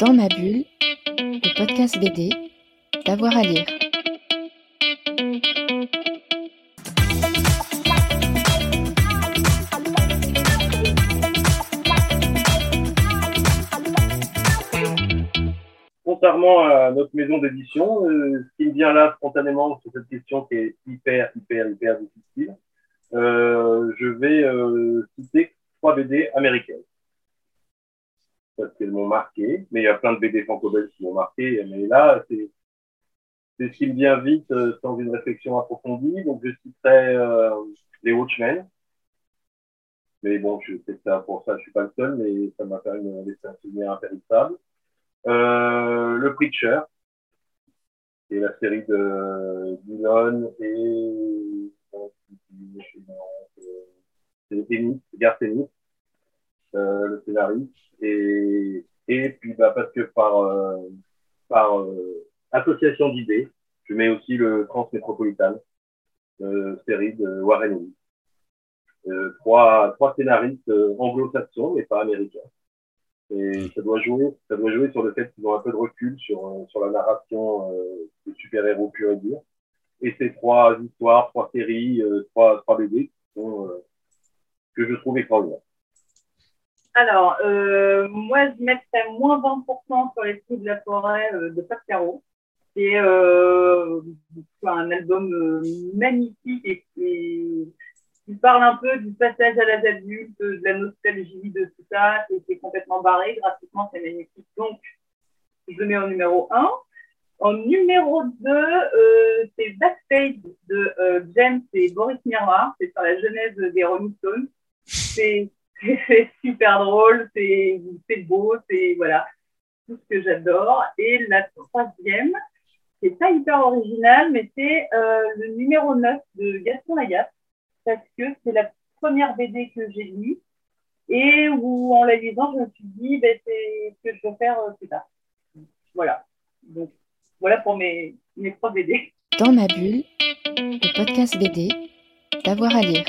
Dans ma bulle, le podcast BD, d'avoir à lire. Contrairement à notre maison d'édition, euh, ce qui me vient là spontanément sur cette question qui est hyper, hyper, hyper difficile, euh, je vais euh, citer trois BD américaines. M'ont marqué, mais il y a plein de BD franco-belges qui m'ont marqué, mais là, c'est c'est ce qui me vient vite euh, sans une réflexion approfondie. Donc, je citerai euh, les Watchmen. Mais bon, je sais ça, pour ça, je suis pas le seul, mais ça m'a fait une, laisser un souvenir impérissable. Euh, le Preacher, qui est la série de Dillon et c'est Ennis, Garth Ennis, euh, le scénariste. Et, et puis, bah, parce que par, euh, par euh, association d'idées, je mets aussi le Transmétropolitan, euh, série de Warren Ellis. Euh, trois, trois scénaristes euh, anglo-saxons, mais pas américains. Et ça doit jouer, ça doit jouer sur le fait qu'ils ont un peu de recul sur, euh, sur la narration euh, de super-héros pur et dur. Et ces trois histoires, trois séries, euh, trois, trois BD qui sont, euh, que je trouve extraordinaires. Alors, euh, moi, je mettrais moins 20% sur les trous de la forêt euh, de Pascaro. C'est euh, un album magnifique et, qui parle un peu du passage à l'âge adulte, de la nostalgie, de tout ça. C'est complètement barré. Graphiquement, c'est magnifique. Donc, je le mets en numéro 1. En numéro 2, euh, c'est Backstage de euh, James et Boris Miroir. C'est sur la genèse des Rolling Stones. C'est c'est super drôle, c'est beau, c'est voilà, tout ce que j'adore. Et la troisième, c'est pas hyper original, mais c'est euh, le numéro 9 de Gaston Lagaffe, parce que c'est la première BD que j'ai lue et où en la lisant, je me suis dit, ben, c'est ce que je veux faire euh, plus tard. Voilà. Donc, voilà pour mes, mes trois BD. Dans ma bulle, le podcast BD, d'avoir à lire.